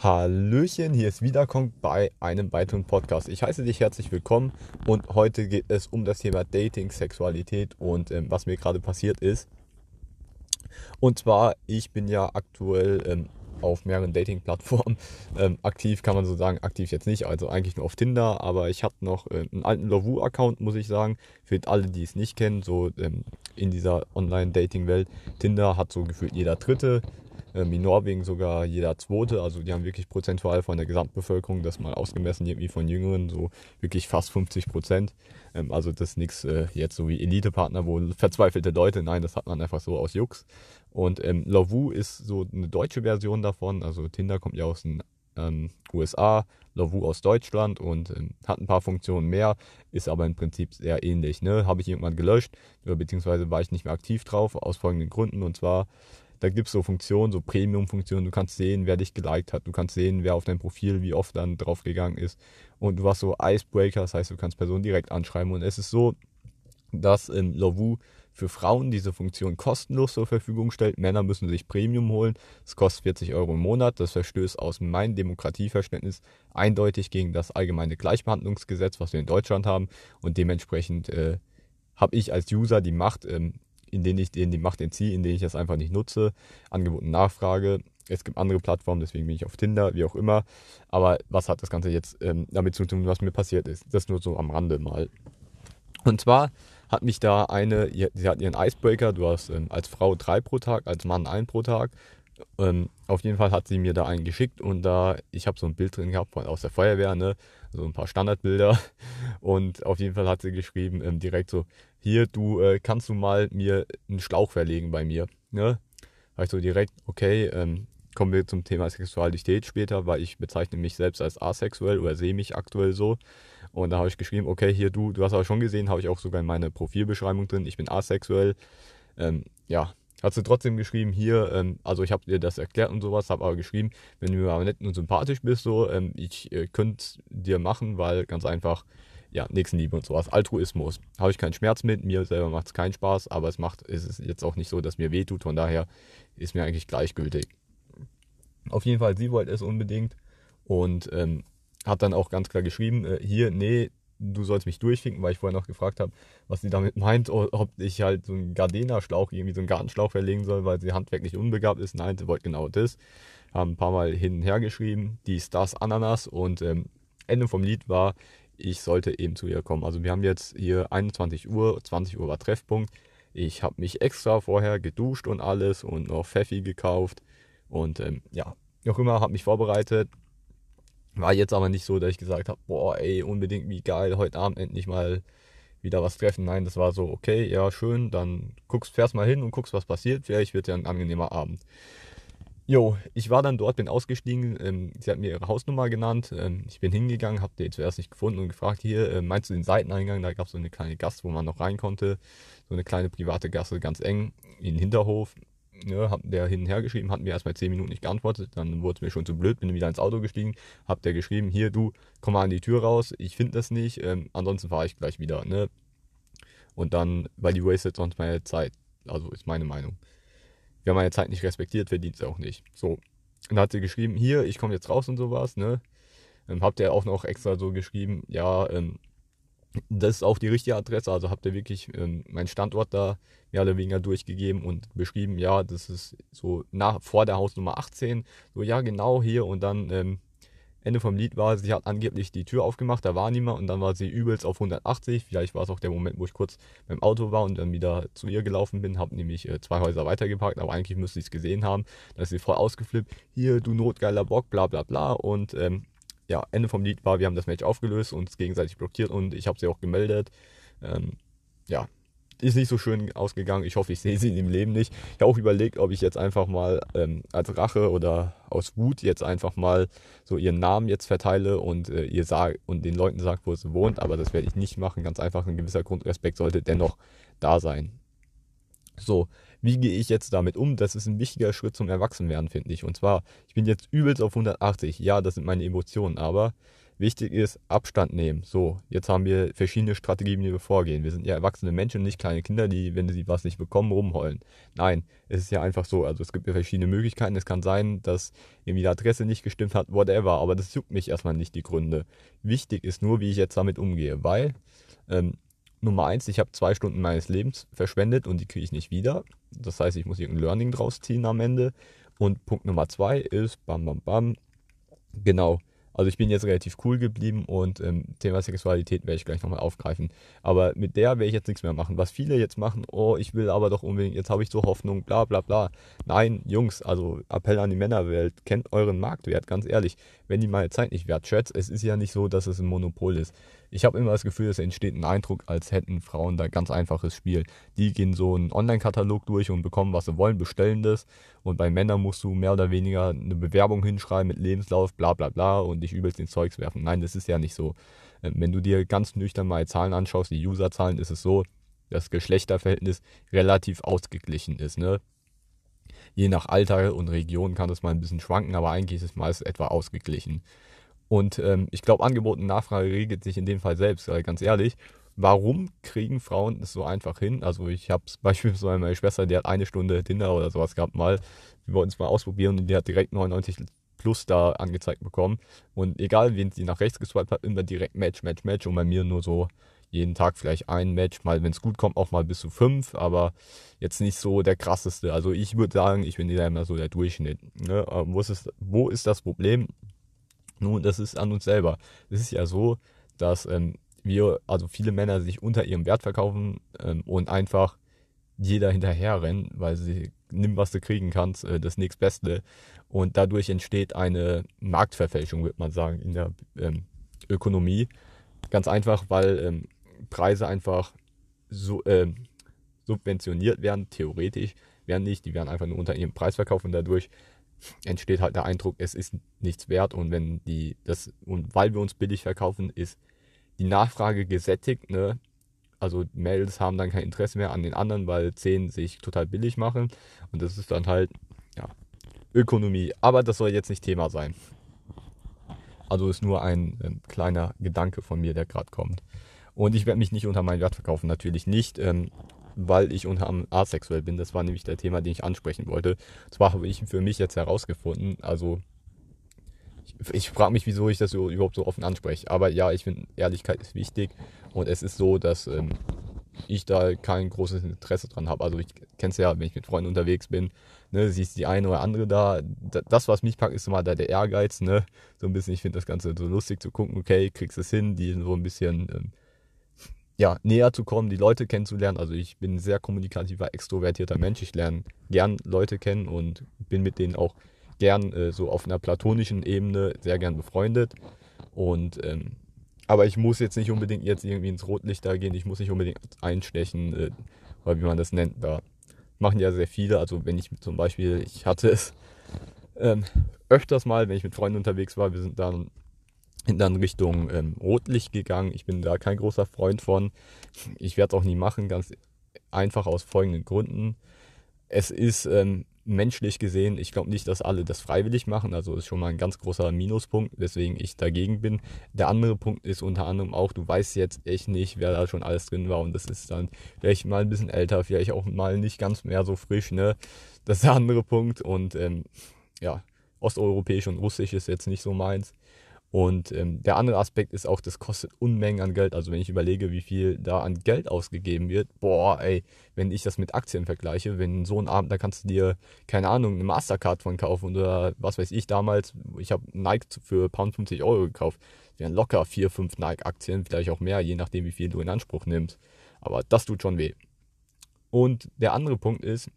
Hallöchen, hier ist Wiederkommen bei einem weiteren Podcast. Ich heiße dich herzlich willkommen und heute geht es um das Thema Dating, Sexualität und ähm, was mir gerade passiert ist. Und zwar, ich bin ja aktuell ähm, auf mehreren Dating-Plattformen ähm, aktiv, kann man so sagen, aktiv jetzt nicht, also eigentlich nur auf Tinder, aber ich habe noch äh, einen alten Lovoo-Account, muss ich sagen, für alle, die es nicht kennen, so ähm, in dieser Online-Dating-Welt. Tinder hat so gefühlt jeder Dritte, in Norwegen sogar jeder Zweite. Also die haben wirklich prozentual von der Gesamtbevölkerung, das mal ausgemessen irgendwie von Jüngeren, so wirklich fast 50 Prozent. Ähm, also das ist nichts äh, jetzt so wie Elite-Partner, wo verzweifelte Leute, nein, das hat man einfach so aus Jux. Und ähm, Lovoo ist so eine deutsche Version davon. Also Tinder kommt ja aus den ähm, USA, Lovoo aus Deutschland und ähm, hat ein paar Funktionen mehr, ist aber im Prinzip sehr ähnlich. Ne? Habe ich irgendwann gelöscht, beziehungsweise war ich nicht mehr aktiv drauf, aus folgenden Gründen. Und zwar da gibt es so Funktionen, so Premium-Funktionen. Du kannst sehen, wer dich geliked hat. Du kannst sehen, wer auf dein Profil wie oft dann draufgegangen ist. Und du hast so Icebreaker, das heißt, du kannst Personen direkt anschreiben. Und es ist so, dass in Lovoo für Frauen diese Funktion kostenlos zur Verfügung stellt. Männer müssen sich Premium holen. Es kostet 40 Euro im Monat. Das verstößt aus meinem Demokratieverständnis eindeutig gegen das allgemeine Gleichbehandlungsgesetz, was wir in Deutschland haben. Und dementsprechend äh, habe ich als User die Macht, ähm, in denen ich denen die Macht entziehe, in denen ich das einfach nicht nutze. Angebot und Nachfrage. Es gibt andere Plattformen, deswegen bin ich auf Tinder, wie auch immer. Aber was hat das Ganze jetzt ähm, damit zu tun, was mir passiert ist? Das nur so am Rande mal. Und zwar hat mich da eine, sie hat ihren Icebreaker, du hast ähm, als Frau drei pro Tag, als Mann ein pro Tag. Ähm, auf jeden Fall hat sie mir da einen geschickt und da, ich habe so ein Bild drin gehabt von, aus der Feuerwehr, ne? So ein paar Standardbilder. Und auf jeden Fall hat sie geschrieben, ähm, direkt so, hier, du äh, kannst du mal mir einen Schlauch verlegen bei mir. Ne? Habe ich so direkt, okay, ähm, kommen wir zum Thema Sexualität später, weil ich bezeichne mich selbst als asexuell oder sehe mich aktuell so. Und da habe ich geschrieben, okay, hier du, du hast aber schon gesehen, habe ich auch sogar in meiner Profilbeschreibung drin, ich bin asexuell. Ähm, ja, hat sie trotzdem geschrieben, hier, ähm, also ich habe dir das erklärt und sowas, habe aber geschrieben, wenn du aber nett und sympathisch bist, so, ähm, ich äh, könnte dir machen, weil ganz einfach, ja, Nächstenliebe und sowas, Altruismus. Habe ich keinen Schmerz mit, mir selber macht es keinen Spaß, aber es macht, es ist jetzt auch nicht so, dass mir weh tut, von daher ist mir eigentlich gleichgültig. Auf jeden Fall, sie wollte es unbedingt und ähm, hat dann auch ganz klar geschrieben, äh, hier, nee, du sollst mich durchfinken, weil ich vorher noch gefragt habe, was sie damit meint, ob ich halt so einen Gardena-Schlauch, irgendwie so einen Gartenschlauch verlegen soll, weil sie handwerklich unbegabt ist. Nein, sie wollte genau das. Haben ein paar Mal hin und her geschrieben, dies, das, Ananas und ähm, Ende vom Lied war, ich sollte eben zu ihr kommen. Also wir haben jetzt hier 21 Uhr, 20 Uhr war Treffpunkt. Ich habe mich extra vorher geduscht und alles und noch Pfeffi gekauft und ähm, ja, noch immer, habe mich vorbereitet, war jetzt aber nicht so, dass ich gesagt habe, boah, ey, unbedingt wie geil, heute Abend endlich mal wieder was treffen. Nein, das war so, okay, ja, schön, dann guckst, fährst mal hin und guckst, was passiert. Vielleicht wird ja ein angenehmer Abend. Jo, ich war dann dort, bin ausgestiegen. Ähm, sie hat mir ihre Hausnummer genannt. Ähm, ich bin hingegangen, habe die zuerst nicht gefunden und gefragt, hier, äh, meinst du den Seiteneingang? Da gab es so eine kleine Gasse, wo man noch rein konnte. So eine kleine private Gasse, ganz eng, in den Hinterhof ja, hab der hin und her geschrieben, hat mir erstmal 10 Minuten nicht geantwortet, dann wurde es mir schon zu blöd, bin wieder ins Auto gestiegen, hab der geschrieben, hier du, komm mal an die Tür raus, ich finde das nicht, ähm, ansonsten fahre ich gleich wieder, ne? Und dann, weil die wastet sonst meine Zeit, also ist meine Meinung. Wer meine Zeit nicht respektiert, verdient es auch nicht. So, und dann hat sie geschrieben, hier, ich komme jetzt raus und sowas, ne? Ähm, habt ihr auch noch extra so geschrieben, ja, ähm, das ist auch die richtige Adresse. Also habt ihr wirklich ähm, meinen Standort da mehr oder weniger durchgegeben und beschrieben, ja, das ist so nach, vor der Hausnummer 18. So, ja, genau hier. Und dann ähm, Ende vom Lied war, sie hat angeblich die Tür aufgemacht, da war niemand und dann war sie übelst auf 180. Vielleicht war es auch der Moment, wo ich kurz beim Auto war und dann wieder zu ihr gelaufen bin, habe nämlich äh, zwei Häuser weitergeparkt, aber eigentlich müsste ich es gesehen haben. Da ist sie voll ausgeflippt, hier, du notgeiler Bock, bla bla bla. Und ähm, ja, Ende vom Lied war, wir haben das Match aufgelöst, und uns gegenseitig blockiert und ich habe sie auch gemeldet. Ähm, ja, ist nicht so schön ausgegangen. Ich hoffe, ich sehe sie im Leben nicht. Ich habe auch überlegt, ob ich jetzt einfach mal ähm, als Rache oder aus Wut jetzt einfach mal so ihren Namen jetzt verteile und äh, ihr sag und den Leuten sagt, wo sie wohnt. Aber das werde ich nicht machen. Ganz einfach, ein gewisser Grundrespekt sollte dennoch da sein. So, wie gehe ich jetzt damit um? Das ist ein wichtiger Schritt zum Erwachsenwerden, finde ich. Und zwar, ich bin jetzt übelst auf 180. Ja, das sind meine Emotionen, aber Wichtig ist, Abstand nehmen. So, jetzt haben wir verschiedene Strategien, wie wir vorgehen. Wir sind ja erwachsene Menschen, nicht kleine Kinder, die, wenn sie was nicht bekommen, rumheulen. Nein, es ist ja einfach so. Also es gibt ja verschiedene Möglichkeiten. Es kann sein, dass irgendwie die Adresse nicht gestimmt hat, whatever. Aber das juckt mich erstmal nicht, die Gründe. Wichtig ist nur, wie ich jetzt damit umgehe. Weil, ähm, Nummer eins, ich habe zwei Stunden meines Lebens verschwendet und die kriege ich nicht wieder. Das heißt, ich muss irgendein Learning draus ziehen am Ende. Und Punkt Nummer zwei ist, bam, bam, bam, genau, also ich bin jetzt relativ cool geblieben und ähm, Thema Sexualität werde ich gleich nochmal aufgreifen. Aber mit der werde ich jetzt nichts mehr machen. Was viele jetzt machen, oh, ich will aber doch unbedingt, jetzt habe ich so Hoffnung, bla bla bla. Nein, Jungs, also Appell an die Männerwelt, kennt euren Marktwert, ganz ehrlich. Wenn die meine Zeit nicht wertschätzt, es ist ja nicht so, dass es ein Monopol ist. Ich habe immer das Gefühl, es entsteht ein Eindruck, als hätten Frauen da ganz einfaches Spiel. Die gehen so einen Online-Katalog durch und bekommen, was sie wollen, bestellen das. Und bei Männern musst du mehr oder weniger eine Bewerbung hinschreiben mit Lebenslauf, bla bla bla und dich übelst ins Zeugs werfen. Nein, das ist ja nicht so. Ähm, wenn du dir ganz nüchtern mal Zahlen anschaust, die Userzahlen, ist es so, dass Geschlechterverhältnis relativ ausgeglichen ist. Ne? Je nach Alter und Region kann das mal ein bisschen schwanken, aber eigentlich ist es meist etwa ausgeglichen. Und ähm, ich glaube, Angebot und Nachfrage regelt sich in dem Fall selbst, weil ganz ehrlich, warum kriegen Frauen es so einfach hin? Also ich habe es beispielsweise meine Schwester, die hat eine Stunde Tinder oder sowas gehabt mal. Wir wollten es mal ausprobieren und die hat direkt 99 plus da angezeigt bekommen. Und egal, wen sie nach rechts geswiped hat, immer direkt Match, Match, Match. Und bei mir nur so jeden Tag vielleicht ein Match, mal wenn es gut kommt, auch mal bis zu fünf, aber jetzt nicht so der krasseste. Also ich würde sagen, ich bin immer so der Durchschnitt. Ne? Wo, ist, wo ist das Problem? Nun, das ist an uns selber. Es ist ja so, dass ähm, wir, also viele Männer sich unter ihrem Wert verkaufen ähm, und einfach jeder hinterher rennen, weil sie nimm, was du kriegen kannst, äh, das nächstbeste. Und dadurch entsteht eine Marktverfälschung, würde man sagen, in der ähm, Ökonomie. Ganz einfach, weil ähm, Preise einfach so, ähm, subventioniert werden, theoretisch werden nicht, die werden einfach nur unter ihrem Preis verkauft und dadurch entsteht halt der Eindruck, es ist nichts wert und wenn die das und weil wir uns billig verkaufen, ist die Nachfrage gesättigt, ne? Also Mädels haben dann kein Interesse mehr an den anderen, weil 10 sich total billig machen und das ist dann halt ja Ökonomie, aber das soll jetzt nicht Thema sein. Also ist nur ein ähm, kleiner Gedanke von mir, der gerade kommt. Und ich werde mich nicht unter meinen Wert verkaufen, natürlich nicht. Ähm, weil ich unter asexuell bin. Das war nämlich der Thema, den ich ansprechen wollte. Zwar habe ich für mich jetzt herausgefunden, also ich frage mich, wieso ich das so, überhaupt so offen anspreche. Aber ja, ich finde, Ehrlichkeit ist wichtig und es ist so, dass ähm, ich da kein großes Interesse dran habe. Also ich kenne es ja, wenn ich mit Freunden unterwegs bin, ne, siehst die eine oder andere da. Das, was mich packt, ist immer da der Ehrgeiz, ne? So ein bisschen, ich finde das Ganze so lustig zu gucken, okay, kriegst es hin, die so ein bisschen ähm, ja, näher zu kommen, die Leute kennenzulernen. Also ich bin ein sehr kommunikativer, extrovertierter Mensch. Ich lerne gern Leute kennen und bin mit denen auch gern äh, so auf einer platonischen Ebene sehr gern befreundet. Und ähm, aber ich muss jetzt nicht unbedingt jetzt irgendwie ins Rotlicht da gehen. Ich muss nicht unbedingt einstechen, äh, oder wie man das nennt. Da machen ja sehr viele. Also wenn ich zum Beispiel, ich hatte es ähm, öfters mal, wenn ich mit Freunden unterwegs war, wir sind dann dann Richtung ähm, Rotlicht gegangen. Ich bin da kein großer Freund von. Ich werde es auch nie machen, ganz einfach aus folgenden Gründen. Es ist ähm, menschlich gesehen, ich glaube nicht, dass alle das freiwillig machen. Also ist schon mal ein ganz großer Minuspunkt, weswegen ich dagegen bin. Der andere Punkt ist unter anderem auch, du weißt jetzt echt nicht, wer da schon alles drin war. Und das ist dann vielleicht mal ein bisschen älter, vielleicht auch mal nicht ganz mehr so frisch. Ne? Das ist der andere Punkt. Und ähm, ja, osteuropäisch und russisch ist jetzt nicht so meins. Und ähm, der andere Aspekt ist auch, das kostet Unmengen an Geld. Also wenn ich überlege, wie viel da an Geld ausgegeben wird, boah, ey, wenn ich das mit Aktien vergleiche, wenn so ein Abend, da kannst du dir, keine Ahnung, eine Mastercard von kaufen oder was weiß ich damals, ich habe Nike für Pound 50 Euro gekauft. Wären locker vier, fünf Nike-Aktien, vielleicht auch mehr, je nachdem, wie viel du in Anspruch nimmst. Aber das tut schon weh. Und der andere Punkt ist,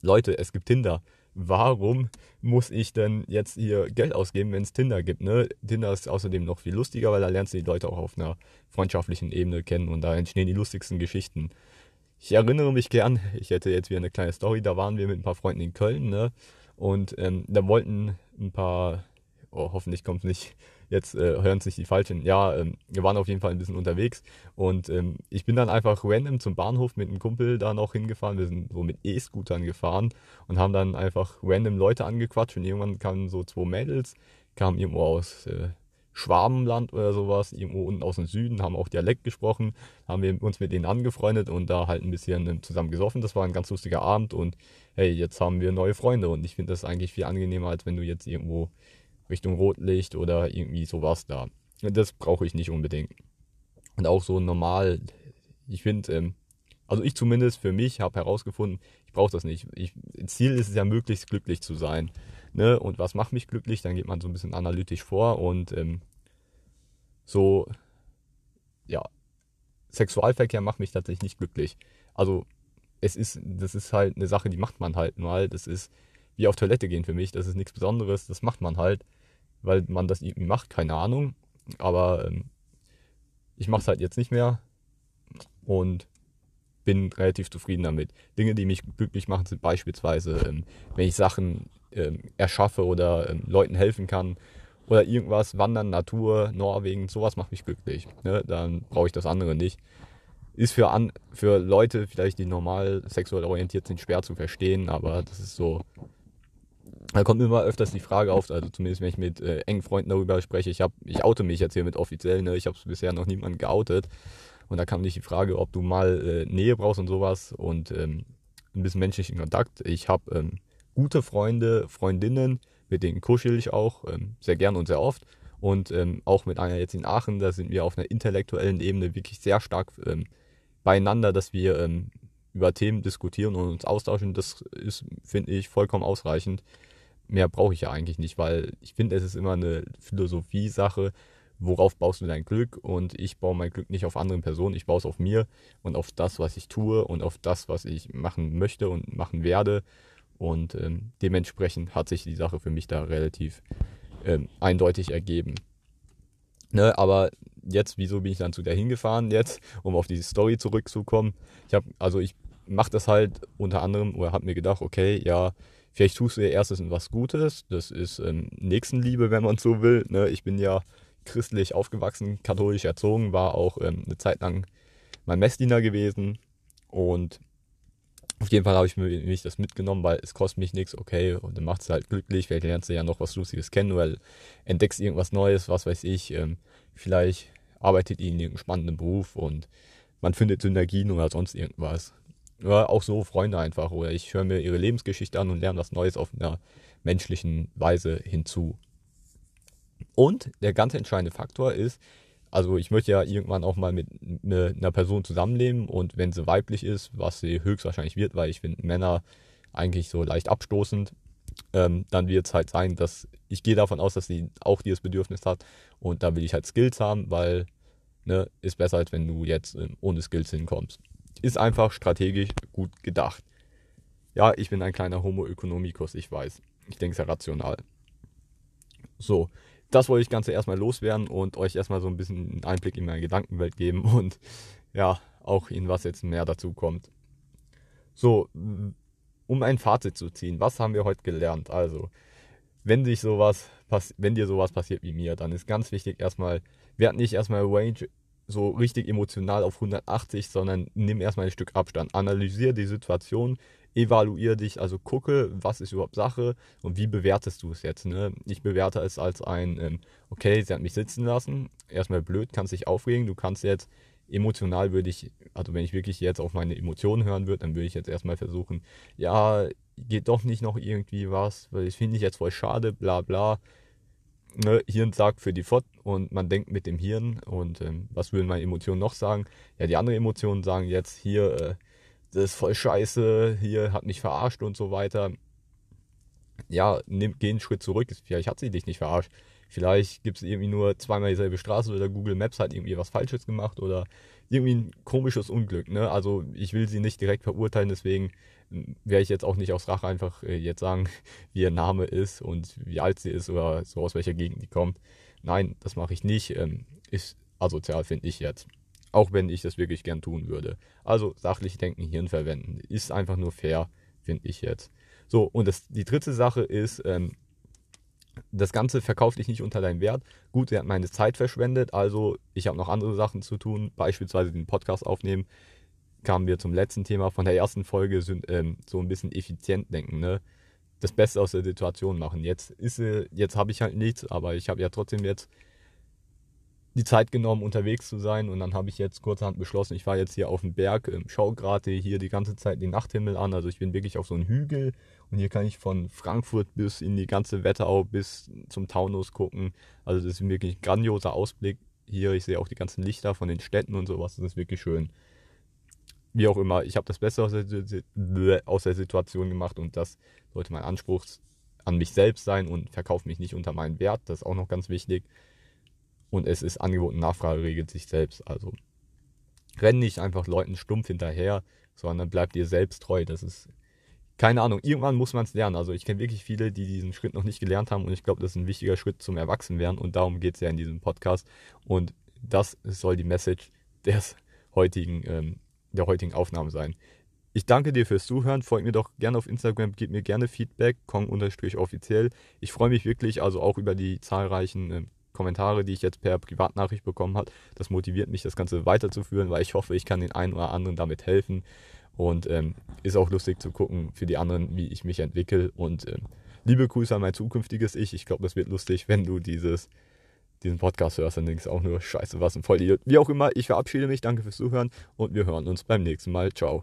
Leute, es gibt Tinder warum muss ich denn jetzt hier Geld ausgeben, wenn es Tinder gibt? Ne? Tinder ist außerdem noch viel lustiger, weil da lernst du die Leute auch auf einer freundschaftlichen Ebene kennen und da entstehen die lustigsten Geschichten. Ich erinnere mich gern, ich hätte jetzt wieder eine kleine Story, da waren wir mit ein paar Freunden in Köln, ne? Und ähm, da wollten ein paar, oh, hoffentlich kommt es nicht jetzt äh, hören es nicht die Falschen. Ja, ähm, wir waren auf jeden Fall ein bisschen unterwegs und ähm, ich bin dann einfach random zum Bahnhof mit einem Kumpel da noch hingefahren. Wir sind so mit E-Scootern gefahren und haben dann einfach random Leute angequatscht und irgendwann kamen so zwei Mädels, kamen irgendwo aus äh, Schwabenland oder sowas, irgendwo unten aus dem Süden, haben auch Dialekt gesprochen, haben wir uns mit denen angefreundet und da halt ein bisschen ähm, zusammen gesoffen. Das war ein ganz lustiger Abend und hey, jetzt haben wir neue Freunde und ich finde das eigentlich viel angenehmer, als wenn du jetzt irgendwo Richtung Rotlicht oder irgendwie sowas da. Das brauche ich nicht unbedingt. Und auch so normal, ich finde, ähm, also ich zumindest für mich habe herausgefunden, ich brauche das nicht. Ich, Ziel ist es ja, möglichst glücklich zu sein. Ne? Und was macht mich glücklich? Dann geht man so ein bisschen analytisch vor und ähm, so, ja, Sexualverkehr macht mich tatsächlich nicht glücklich. Also es ist, das ist halt eine Sache, die macht man halt mal. Das ist wie auf Toilette gehen für mich. Das ist nichts Besonderes. Das macht man halt, weil man das irgendwie macht. Keine Ahnung. Aber ähm, ich mache es halt jetzt nicht mehr und bin relativ zufrieden damit. Dinge, die mich glücklich machen, sind beispielsweise, ähm, wenn ich Sachen ähm, erschaffe oder ähm, Leuten helfen kann oder irgendwas, Wandern, Natur, Norwegen, sowas macht mich glücklich. Ne? Dann brauche ich das andere nicht. Ist für, an, für Leute vielleicht, die normal sexuell orientiert sind, schwer zu verstehen, aber das ist so. Da kommt immer öfters die Frage auf, also zumindest wenn ich mit äh, engen Freunden darüber spreche, ich, hab, ich oute mich jetzt hier mit offiziell, ne? ich habe es bisher noch niemanden geoutet. Und da kam nicht die Frage, ob du mal äh, Nähe brauchst und sowas und ähm, ein bisschen menschlichen Kontakt. Ich habe ähm, gute Freunde, Freundinnen, mit denen kuschel ich auch ähm, sehr gern und sehr oft. Und ähm, auch mit einer jetzt in Aachen, da sind wir auf einer intellektuellen Ebene wirklich sehr stark ähm, beieinander, dass wir ähm, über Themen diskutieren und uns austauschen. Das ist, finde ich, vollkommen ausreichend. Mehr brauche ich ja eigentlich nicht, weil ich finde, es ist immer eine Philosophie-Sache worauf baust du dein Glück? Und ich baue mein Glück nicht auf anderen Personen, ich baue es auf mir und auf das, was ich tue und auf das, was ich machen möchte und machen werde. Und ähm, dementsprechend hat sich die Sache für mich da relativ ähm, eindeutig ergeben. Ne, aber jetzt, wieso bin ich dann zu der hingefahren jetzt, um auf diese Story zurückzukommen? Ich habe, also ich mache das halt unter anderem oder habe mir gedacht, okay, ja, vielleicht tust du dir erstes was Gutes. Das ist ähm, Nächstenliebe, wenn man so will. Ne? Ich bin ja christlich aufgewachsen, katholisch erzogen, war auch ähm, eine Zeit lang mein Messdiener gewesen und auf jeden Fall habe ich mir mich das mitgenommen, weil es kostet mich nichts, okay, und dann macht es halt glücklich, vielleicht lernst du ja noch was Lustiges kennen oder entdeckst irgendwas Neues, was weiß ich, ähm, vielleicht arbeitet ihr in irgendeinem spannenden Beruf und man findet Synergien oder sonst irgendwas. Oder auch so Freunde einfach, oder ich höre mir ihre Lebensgeschichte an und lerne was Neues auf einer menschlichen Weise hinzu. Und der ganz entscheidende Faktor ist, also ich möchte ja irgendwann auch mal mit einer Person zusammenleben und wenn sie weiblich ist, was sie höchstwahrscheinlich wird, weil ich finde Männer eigentlich so leicht abstoßend, ähm, dann wird es halt sein, dass ich gehe davon aus, dass sie auch dieses Bedürfnis hat und da will ich halt Skills haben, weil ne, ist besser, als wenn du jetzt ähm, ohne Skills hinkommst. Ist einfach strategisch gut gedacht. Ja, ich bin ein kleiner Homo economicus, ich weiß. Ich denke sehr rational. So, das wollte ich Ganze erstmal loswerden und euch erstmal so ein bisschen einen Einblick in meine Gedankenwelt geben und ja, auch in was jetzt mehr dazu kommt. So, um ein Fazit zu ziehen, was haben wir heute gelernt? Also, wenn sich sowas, wenn dir sowas passiert wie mir, dann ist ganz wichtig erstmal, werd nicht erstmal Range so richtig emotional auf 180, sondern nimm erstmal ein Stück Abstand. Analysiere die Situation, evaluiere dich, also gucke, was ist überhaupt Sache und wie bewertest du es jetzt. Ne? Ich bewerte es als ein, ähm, okay, sie hat mich sitzen lassen, erstmal blöd, kannst dich aufregen, du kannst jetzt emotional würde ich, also wenn ich wirklich jetzt auf meine Emotionen hören würde, dann würde ich jetzt erstmal versuchen, ja, geht doch nicht noch irgendwie was, weil ich finde ich jetzt voll schade, bla bla. Ne, Hirn sagt für die Fott und man denkt mit dem Hirn und ähm, was würden meine Emotionen noch sagen? Ja, die anderen Emotionen sagen jetzt hier, äh, das ist voll scheiße, hier hat mich verarscht und so weiter. Ja, nimm, geh einen Schritt zurück. Vielleicht hat sie dich nicht verarscht. Vielleicht gibt es irgendwie nur zweimal dieselbe Straße oder Google Maps hat irgendwie was Falsches gemacht oder irgendwie ein komisches Unglück. Ne? Also ich will sie nicht direkt verurteilen, deswegen werde ich jetzt auch nicht aus Rache einfach äh, jetzt sagen, wie ihr Name ist und wie alt sie ist oder so aus welcher Gegend die kommt. Nein, das mache ich nicht. Ähm, ist asozial, finde ich jetzt. Auch wenn ich das wirklich gern tun würde. Also sachlich denken, Hirn verwenden. Ist einfach nur fair, finde ich jetzt. So, und das, die dritte Sache ist, ähm, das Ganze verkauft dich nicht unter deinen Wert. Gut, er hat meine Zeit verschwendet, also ich habe noch andere Sachen zu tun, beispielsweise den Podcast aufnehmen. Kamen wir zum letzten Thema von der ersten Folge, sind ähm, so ein bisschen effizient denken, ne? Das Beste aus der Situation machen. Jetzt jetzt habe ich halt nichts, aber ich habe ja trotzdem jetzt die Zeit genommen, unterwegs zu sein. Und dann habe ich jetzt kurzerhand beschlossen, ich war jetzt hier auf dem Berg, ähm, schaue gerade hier die ganze Zeit den Nachthimmel an. Also ich bin wirklich auf so einem Hügel und hier kann ich von Frankfurt bis in die ganze Wetterau bis zum Taunus gucken. Also das ist wirklich ein grandioser Ausblick hier. Ich sehe auch die ganzen Lichter von den Städten und sowas. Das ist wirklich schön. Wie auch immer, ich habe das Beste aus der, aus der Situation gemacht und das sollte mein Anspruch an mich selbst sein und verkaufe mich nicht unter meinen Wert. Das ist auch noch ganz wichtig und es ist Angebot und Nachfrage regelt sich selbst. Also renn nicht einfach Leuten stumpf hinterher, sondern bleib dir selbst treu. Das ist keine Ahnung, irgendwann muss man es lernen. Also ich kenne wirklich viele, die diesen Schritt noch nicht gelernt haben und ich glaube, das ist ein wichtiger Schritt zum Erwachsenwerden und darum geht es ja in diesem Podcast und das soll die Message des heutigen, ähm, der heutigen Aufnahme sein. Ich danke dir fürs Zuhören. Folgt mir doch gerne auf Instagram, gib mir gerne Feedback, kong-offiziell. Ich freue mich wirklich also auch über die zahlreichen äh, Kommentare, die ich jetzt per Privatnachricht bekommen habe. Das motiviert mich, das Ganze weiterzuführen, weil ich hoffe, ich kann den einen oder anderen damit helfen. Und ähm, ist auch lustig zu gucken für die anderen, wie ich mich entwickle. Und ähm, liebe Grüße an mein zukünftiges Ich. Ich glaube, das wird lustig, wenn du dieses, diesen Podcast hörst. Dann denkst du auch nur, scheiße, was ein Vollidiot. Wie auch immer, ich verabschiede mich. Danke fürs Zuhören und wir hören uns beim nächsten Mal. Ciao.